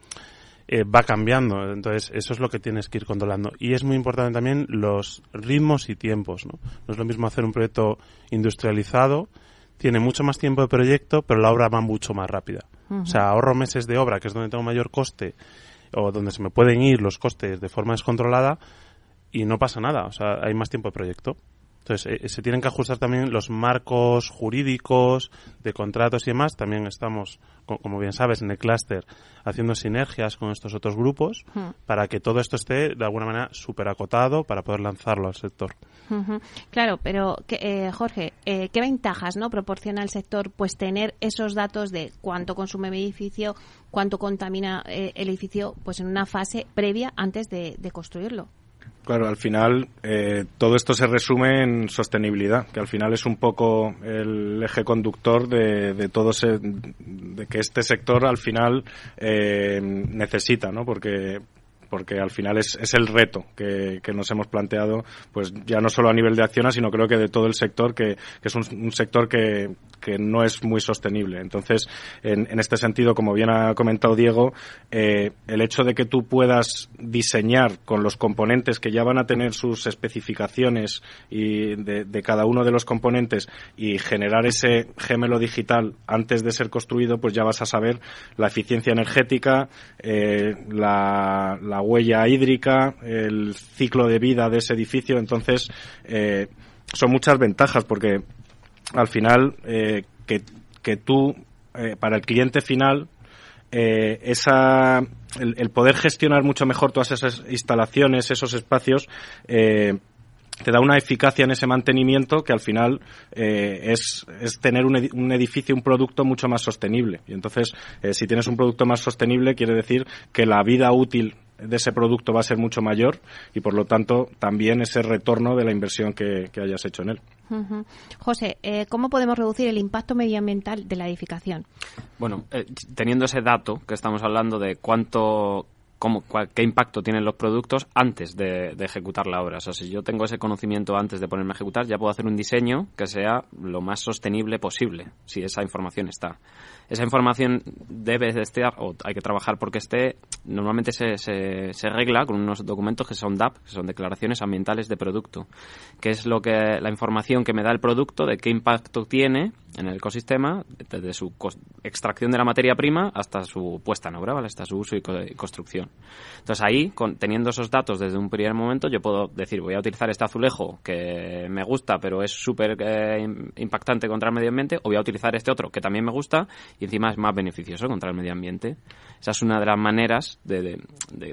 eh, va cambiando. Entonces, eso es lo que tienes que ir controlando. Y es muy importante también los ritmos y tiempos. ¿no? no es lo mismo hacer un proyecto industrializado, tiene mucho más tiempo de proyecto, pero la obra va mucho más rápida. O sea, ahorro meses de obra, que es donde tengo mayor coste, o donde se me pueden ir los costes de forma descontrolada, y no pasa nada. O sea, hay más tiempo de proyecto. Entonces, eh, se tienen que ajustar también los marcos jurídicos de contratos y demás. También estamos, como bien sabes, en el clúster haciendo sinergias con estos otros grupos para que todo esto esté de alguna manera súper acotado para poder lanzarlo al sector. Claro, pero eh, Jorge, eh, ¿qué ventajas no proporciona el sector pues tener esos datos de cuánto consume mi edificio, cuánto contamina el edificio pues en una fase previa antes de construirlo? Claro, al final eh, todo esto se resume en sostenibilidad, que al final es un poco el eje conductor de, de todo ese, de que este sector al final eh, necesita, ¿no? Porque porque al final es, es el reto que, que, nos hemos planteado, pues ya no solo a nivel de Acciona, sino creo que de todo el sector, que, que es un, sector que, que, no es muy sostenible. Entonces, en, en, este sentido, como bien ha comentado Diego, eh, el hecho de que tú puedas diseñar con los componentes que ya van a tener sus especificaciones y de, de cada uno de los componentes y generar ese gemelo digital antes de ser construido, pues ya vas a saber la eficiencia energética, eh, la, la huella hídrica, el ciclo de vida de ese edificio. Entonces, eh, son muchas ventajas porque al final eh, que, que, tú, eh, para el cliente final, esa, el, poder gestionar mucho mejor todas esas instalaciones, esos espacios, te da una eficacia en ese mantenimiento que al final es, es, tener un, un, edificio, un producto mucho más sostenible. Y entonces, si tienes un producto más sostenible, quiere decir que la vida útil de ese producto va a ser mucho mayor y por lo tanto también ese retorno de la inversión que, hayas hecho en él. José, eh, ¿cómo podemos reducir el impacto medioambiental de la edificación? Bueno, eh, teniendo ese dato que estamos hablando de cuánto cómo, qué impacto tienen los productos antes de, ejecutar la obra. O sea, si yo tengo ese conocimiento antes de ponerme a ejecutar, ya puedo hacer un diseño que sea lo más sostenible posible, si esa información está. Esa información debe de estar, o hay que trabajar porque esté, normalmente se, se, regla con unos documentos que son DAP, que son declaraciones ambientales de producto, que es lo que la información que me da el producto de qué impacto tiene en el ecosistema, desde su extracción de la materia prima hasta su puesta en obra, ¿vale? hasta su uso y, construcción. Entonces ahí, teniendo esos datos desde un primer momento, yo puedo decir, voy a utilizar este azulejo que me gusta, pero es súper eh, impactante contra el medio ambiente, o voy a utilizar este otro que también me gusta y encima es más beneficioso contra el medio ambiente. Esa es una de las maneras de,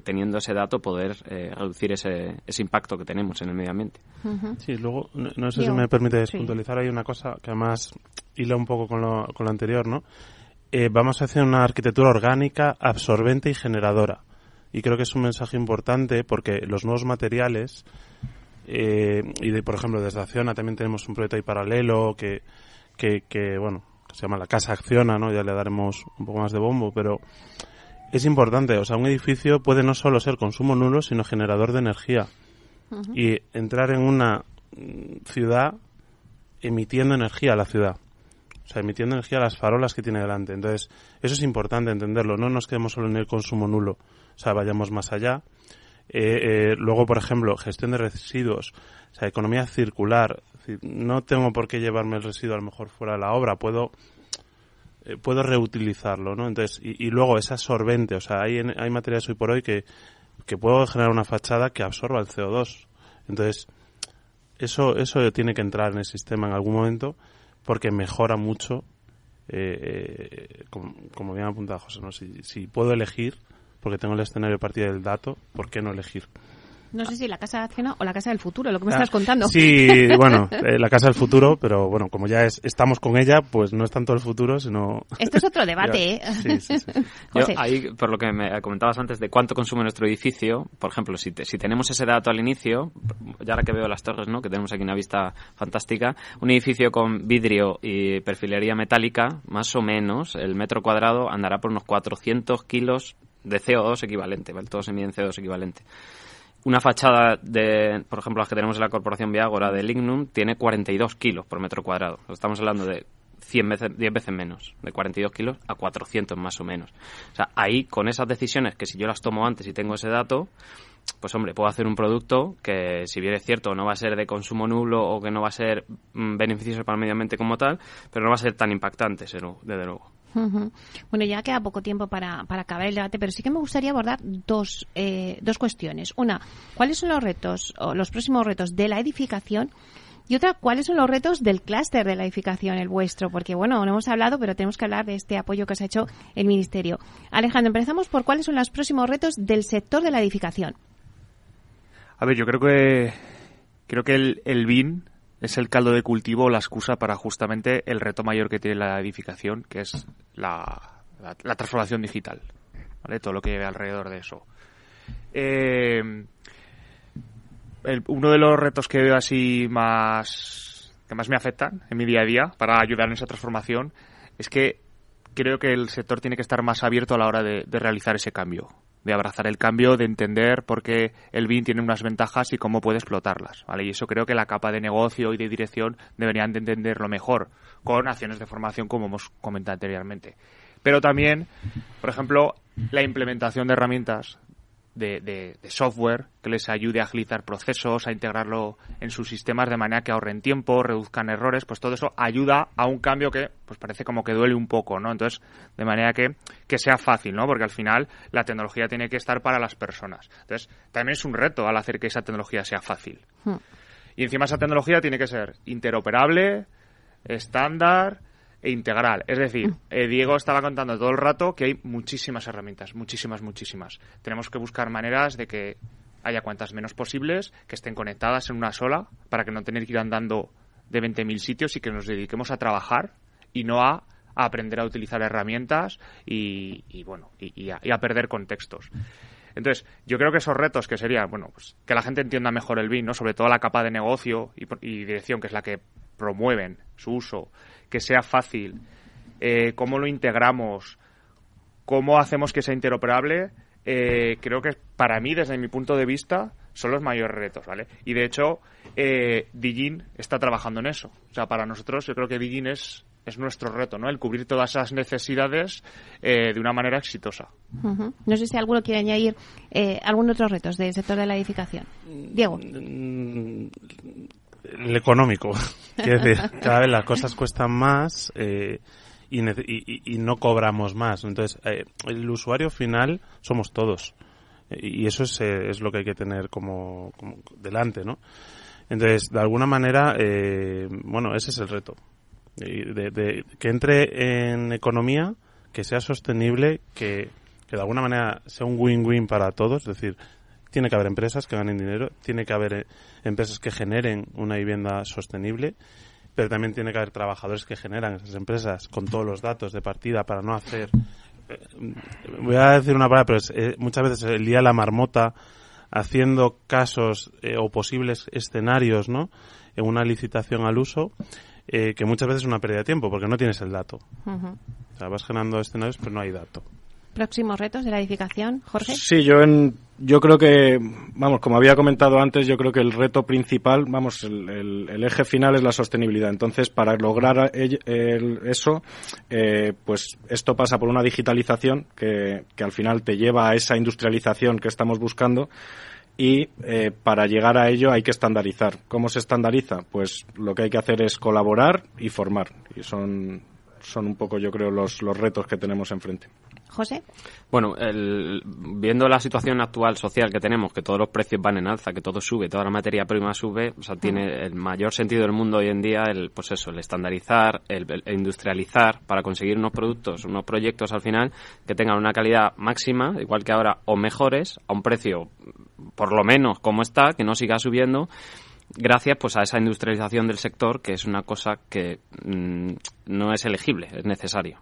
teniendo ese dato, poder eh, reducir ese, ese impacto que tenemos en el medio ambiente. Sí, luego, no, sé si me permite puntualizar ahí una cosa que además hila un poco con lo, con lo anterior, ¿no? Eh, vamos a hacer una arquitectura orgánica, absorbente y generadora. Y creo que es un mensaje importante porque los nuevos materiales, eh, y de, por ejemplo, desde Acciona también tenemos un proyecto ahí paralelo que, que, que, bueno, se llama la Casa Acciona, ¿no? Ya le daremos un poco más de bombo, pero es importante. O sea, un edificio puede no solo ser consumo nulo, sino generador de energía. Y entrar en una mm, ciudad emitiendo energía a la ciudad. O sea, emitiendo energía a las farolas que tiene delante. Entonces, eso es importante entenderlo. No nos quedemos solo en el consumo nulo. O sea, vayamos más allá. Eh, eh, luego, por ejemplo, gestión de residuos. O sea, economía circular. No tengo por qué llevarme el residuo a lo mejor fuera de la obra. Puedo eh, puedo reutilizarlo, ¿no? Entonces, y, luego es absorbente. O sea, hay, hay materiales hoy por hoy que, que puedo generar una fachada que absorba el CO2. Entonces, eso, eso tiene que entrar en el sistema en algún momento porque mejora mucho, eh, eh, como, bien apuntado José, ¿no? si, si puedo elegir, porque tengo el escenario partido del dato, ¿por qué no elegir? No sé si la casa de acción o la casa del futuro, lo que me ah, estás contando. Sí, *laughs* bueno, eh, la casa del futuro, pero bueno, como ya es, estamos con ella, pues no es tanto el futuro, sino... Esto es otro *laughs* debate, ¿eh? Sí, sí, sí. *laughs* Yo, ahí, por lo que me comentabas antes de cuánto consume nuestro edificio, por ejemplo, si, si tenemos ese dato al inicio, ya ahora que veo las torres, ¿no? Que tenemos aquí una vista fantástica, un edificio con vidrio y perfilería metálica, más o menos, el metro cuadrado andará por unos 400 kilos de CO2 equivalente, ¿vale? Todos se miden CO2 equivalente una fachada de, por ejemplo, las que tenemos en la corporación Viagora de Lignum, tiene 42 kilos por metro cuadrado. Estamos hablando de 100 veces, 10 veces menos, de 42 kilos a 400 más o menos. O sea, ahí con esas decisiones que si yo las tomo antes y tengo ese dato, pues hombre, puedo hacer un producto que si bien es cierto no va a ser de consumo nulo o que no va a ser mm, beneficioso para el medio ambiente como tal, pero no va a ser tan impactante, desde luego. Bueno, ya queda poco tiempo para, para, acabar el debate, pero sí que me gustaría abordar dos, eh, dos cuestiones. Una, ¿cuáles son los retos o los próximos retos de la edificación? Y otra, ¿cuáles son los retos del clúster de la edificación, el vuestro? Porque, bueno, no hemos hablado, pero tenemos que hablar de este apoyo que os ha hecho el Ministerio. Alejandro, empezamos por cuáles son los próximos retos del sector de la edificación. A ver, yo creo que creo que el, el BIN es el caldo de cultivo la excusa para justamente el reto mayor que tiene la edificación, que es la, la, transformación digital, ¿vale? Todo lo que lleve alrededor de eso. Eh, uno de los retos que veo así más que más me afectan en mi día a día para ayudar en esa transformación es que creo que el sector tiene que estar más abierto a la hora de realizar ese cambio de abrazar el cambio, de entender por qué el BIN tiene unas ventajas y cómo puede explotarlas, ¿vale? Y eso creo que la capa de negocio y de dirección deberían de entenderlo mejor, con acciones de formación como hemos comentado anteriormente. Pero también, por ejemplo, la implementación de herramientas de, software que les ayude a agilizar procesos, a integrarlo en sus sistemas de manera que ahorren tiempo, reduzcan errores, pues todo eso ayuda a un cambio que pues parece como que duele un poco, ¿no? Entonces, de manera que, que sea fácil, ¿no? Porque al final la tecnología tiene que estar para las personas. Entonces, también es un reto al hacer que esa tecnología sea fácil. Hmm. Y encima esa tecnología tiene que ser interoperable, estándar, e integral. Es decir, mm. eh, Diego estaba contando todo el rato que hay muchísimas herramientas, muchísimas, muchísimas. Tenemos que buscar maneras de que haya cuantas menos posibles, que estén conectadas en una sola, para que no tener que ir andando de 20.000 sitios y que nos dediquemos a trabajar y no a, aprender a utilizar herramientas y, bueno, y, a, perder contextos. Entonces, yo creo que esos retos que sería, bueno, pues que la gente entienda mejor el BIN, ¿no? Sobre todo la capa de negocio y, y dirección, que es la que promueven su uso, que sea fácil, eh, cómo lo integramos, cómo hacemos que sea interoperable, eh, creo que para mí, desde mi punto de vista, son los mayores retos, ¿vale? Y de hecho, eh, Digin está trabajando en eso. O sea, para nosotros yo creo que Digin es, es nuestro reto, ¿no? El cubrir todas esas necesidades eh, de una manera exitosa. No sé si alguno quiere añadir eh, algún otro retos del sector de la edificación. Diego. El económico. *laughs* Quiero decir, cada vez las cosas cuestan más eh, y, y- y- no cobramos más. Entonces, eh, el usuario final somos todos. Y y eso es, eh, es lo que hay que tener como, delante, ¿no? Entonces, de alguna manera, eh, bueno, ese es el reto. De, de- que entre en economía, que sea sostenible, que, que de alguna manera sea un win-win para todos. Es decir, tiene que haber empresas que ganen dinero, tiene que haber eh, empresas que generen una vivienda sostenible, pero también tiene que haber trabajadores que generan esas empresas con todos los datos de partida para no hacer. eh, voy a decir una palabra, pero es, eh, muchas veces el día de la marmota haciendo casos eh, o posibles escenarios, ¿no? En una licitación al uso, eh, que muchas veces es una pérdida de tiempo porque no tienes el dato. O sea, vas generando escenarios, pero no hay dato. Próximos retos de la edificación, Jorge. Sí, yo en, yo creo que, vamos, como había comentado antes, yo creo que el reto principal, vamos, el, el- el eje final es la sostenibilidad. Entonces, para lograr el- eso, eh, pues esto pasa por una digitalización que, que al final te lleva a esa industrialización que estamos buscando. Y eh, para llegar a ello hay que estandarizar. ¿Cómo se estandariza? Pues lo que hay que hacer es colaborar y formar. Y son, son un poco, yo creo, los, los retos que tenemos enfrente. José. Bueno, el- viendo la situación actual social que tenemos, que todos los precios van en alza, que todo sube, toda la materia prima sube, o sea, tiene el mayor sentido del mundo hoy en día el, pues eso, el estandarizar, el, el industrializar para conseguir unos productos, unos proyectos al final que tengan una calidad máxima, igual que ahora, o mejores, a un precio por lo menos como está, que no siga subiendo gracias pues a esa industrialización del sector que es una cosa que mm, no es elegible, es necesario.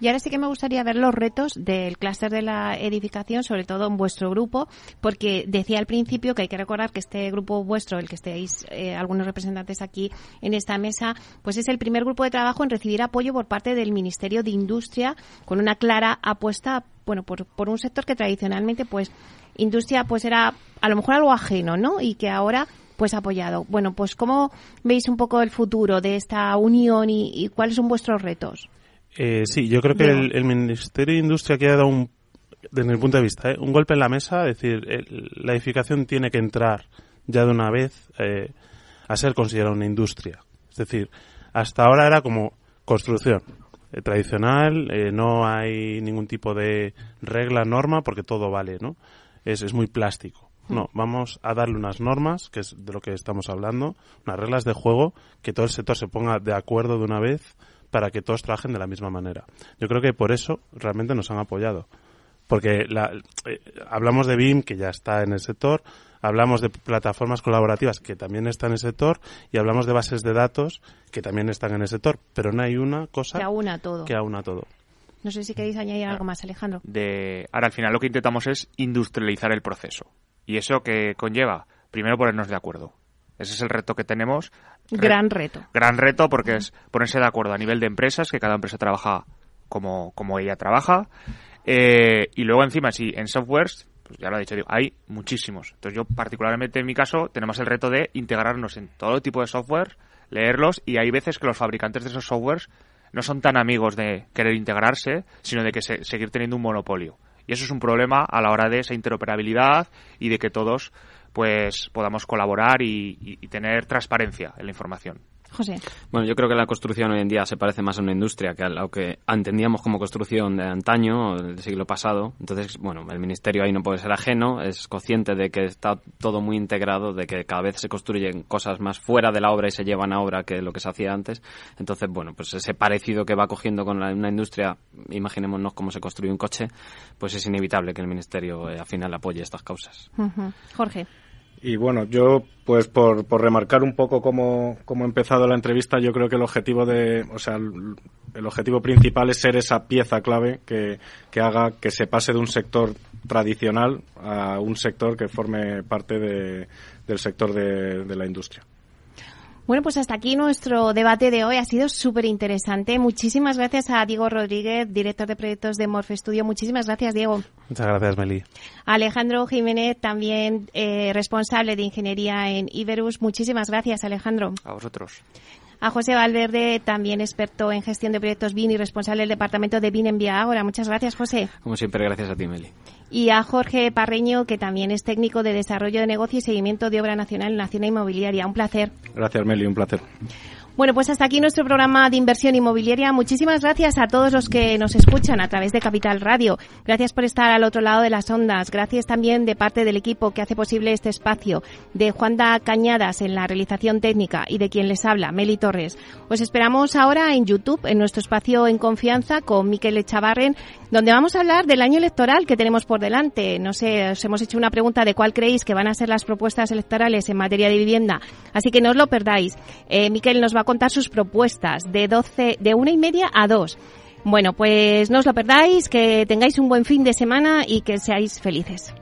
Y ahora sí que me gustaría ver los retos del clúster de la edificación, sobre todo en vuestro grupo, porque decía al principio que hay que recordar que este grupo vuestro, el que estéis eh, algunos representantes aquí en esta mesa, pues es el primer grupo de trabajo en recibir apoyo por parte del Ministerio de Industria, con una clara apuesta, bueno, por, por un sector que tradicionalmente, pues, industria, pues era a lo mejor algo ajeno, ¿no? Y que ahora pues apoyado. Bueno, pues ¿cómo veis un poco el futuro de esta unión y, y cuáles son vuestros retos? Eh, sí, yo creo que el, el Ministerio de Industria que ha dado un, desde mi punto de vista, ¿eh? un golpe en la mesa, es decir, el- la edificación tiene que entrar ya de una vez eh, a ser considerada una industria. Es decir, hasta ahora era como construcción eh, tradicional, eh, no hay ningún tipo de regla, norma, porque todo vale, ¿no? Es, es muy plástico. No, vamos a darle unas normas, que es de lo que estamos hablando, unas reglas de juego, que todo el sector se ponga de acuerdo de una vez para que todos trabajen de la misma manera. Yo creo que por eso realmente nos han apoyado. Porque la- eh, hablamos de BIM, que ya está en el sector, hablamos de plataformas colaborativas, que también están en el sector, y hablamos de bases de datos, que también están en el sector, pero no hay una cosa Que aúna todo. que aúna todo. No sé si queréis añadir algo más, Alejandro. de ahora al final lo que intentamos es industrializar el proceso y eso que conlleva primero ponernos de acuerdo. Ese es el reto que tenemos. Gran reto. gran reto porque es ponerse de acuerdo a nivel de empresas que cada empresa trabaja como como ella trabaja. Eh, y luego encima si en softwares pues ya lo he dicho digo, hay muchísimos. Entonces yo particularmente en mi caso tenemos el reto de integrarnos en todo tipo de software leerlos y hay veces que los fabricantes de esos softwares no son tan amigos de querer integrarse, sino de que se- seguir teniendo un monopolio. Y eso es un problema a la hora de esa interoperabilidad y de que todos pues podamos colaborar y, y- y tener transparencia en la información. José. Bueno, yo creo que la construcción hoy en día se parece más a una industria que a lo que entendíamos como construcción de antaño, del siglo pasado. Entonces, bueno, el ministerio ahí no puede ser ajeno, es consciente de que está todo muy integrado, de que cada vez se construyen cosas más fuera de la obra y se llevan a obra que lo que se hacía antes. Entonces, bueno, pues ese parecido que va cogiendo con la- una industria, imaginémonos cómo se construye un coche, pues es inevitable que el ministerio eh, al final apoye estas causas. Jorge. Y bueno, yo, pues por, por remarcar un poco cómo, cómo ha empezado la entrevista, yo creo que el objetivo de, o sea, el, objetivo principal es ser esa pieza clave que, que haga que se pase de un sector tradicional a un sector que forme parte de- del sector de, de la industria. Bueno, pues hasta aquí nuestro debate de hoy. Ha sido súper interesante. Muchísimas gracias a Diego Rodríguez, director de proyectos de Morfe Studio. Muchísimas gracias, Diego. Muchas gracias, Meli. Alejandro Jiménez, también eh, responsable de ingeniería en Iberus. Muchísimas gracias, Alejandro. A vosotros. A José Valverde, también experto en gestión de proyectos BIN y responsable del departamento de BIN en Vía Ahora. Muchas gracias, José. Como siempre, gracias a ti, Meli y a Jorge Parreño, que también es técnico de desarrollo de negocio y seguimiento de obra nacional en la zona inmobiliaria. Un placer. Gracias, Meli, un placer. Bueno, pues hasta aquí nuestro programa de inversión inmobiliaria. Muchísimas gracias a todos los que nos escuchan a través de Capital Radio. Gracias por estar al otro lado de las ondas. Gracias también de parte del equipo que hace posible este espacio, de Juanda Cañadas en la realización técnica y de quien les habla, Meli Torres. Os esperamos ahora en YouTube, en nuestro espacio en confianza con Miquel Echavarren, donde vamos a hablar del año electoral que tenemos por delante. No sé, os hemos hecho una pregunta de cuál creéis que van a ser las propuestas electorales en materia de vivienda. Así que no os lo perdáis. Eh, Miquel nos va a contar sus propuestas de 12, de una y media a dos. Bueno, pues no os lo perdáis, que tengáis un buen fin de semana y que seáis felices.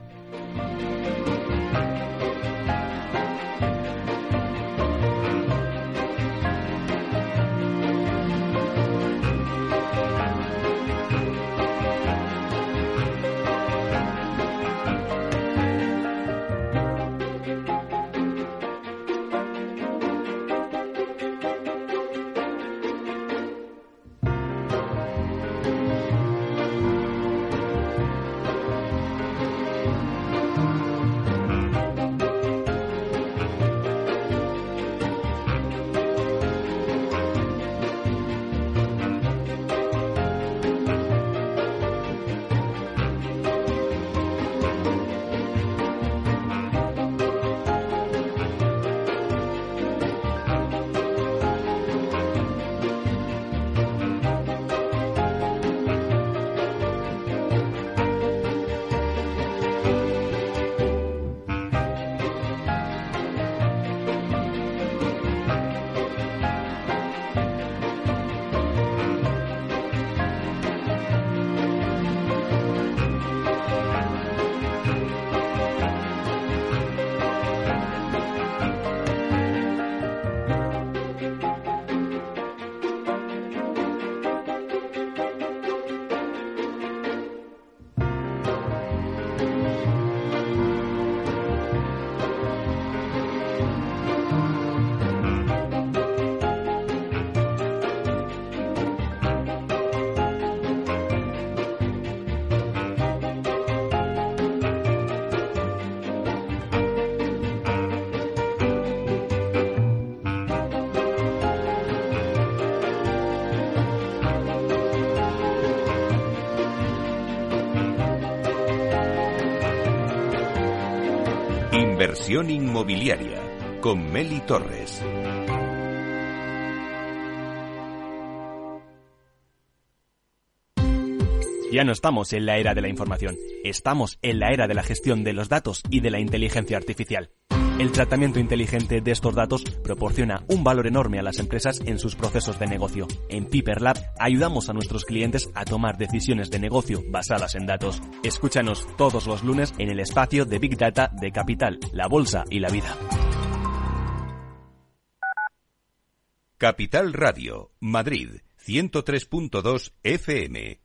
Inversión inmobiliaria con Meli Torres. Ya no estamos en la era de la información, estamos en la era de la gestión de los datos y de la inteligencia artificial. El tratamiento inteligente de estos datos proporciona un valor enorme a las empresas en sus procesos de negocio. En Piper Lab ayudamos a nuestros clientes a tomar decisiones de negocio basadas en datos. Escúchanos todos los lunes en el espacio de Big Data de Capital, la Bolsa y la Vida. Capital Radio, Madrid, 103.2 FM.